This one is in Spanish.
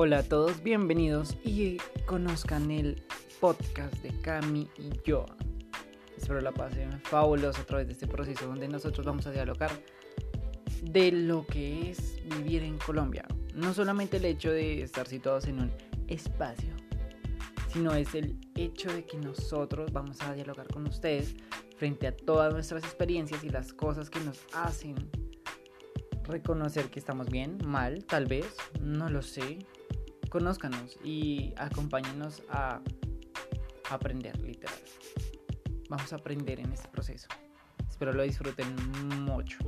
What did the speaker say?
Hola a todos, bienvenidos y conozcan el podcast de Cami y yo. Espero la pasen fabulosa a través de este proceso donde nosotros vamos a dialogar de lo que es vivir en Colombia. No solamente el hecho de estar situados en un espacio, sino es el hecho de que nosotros vamos a dialogar con ustedes frente a todas nuestras experiencias y las cosas que nos hacen reconocer que estamos bien, mal, tal vez, no lo sé. Conózcanos y acompáñenos a aprender, literal. Vamos a aprender en este proceso. Espero lo disfruten mucho.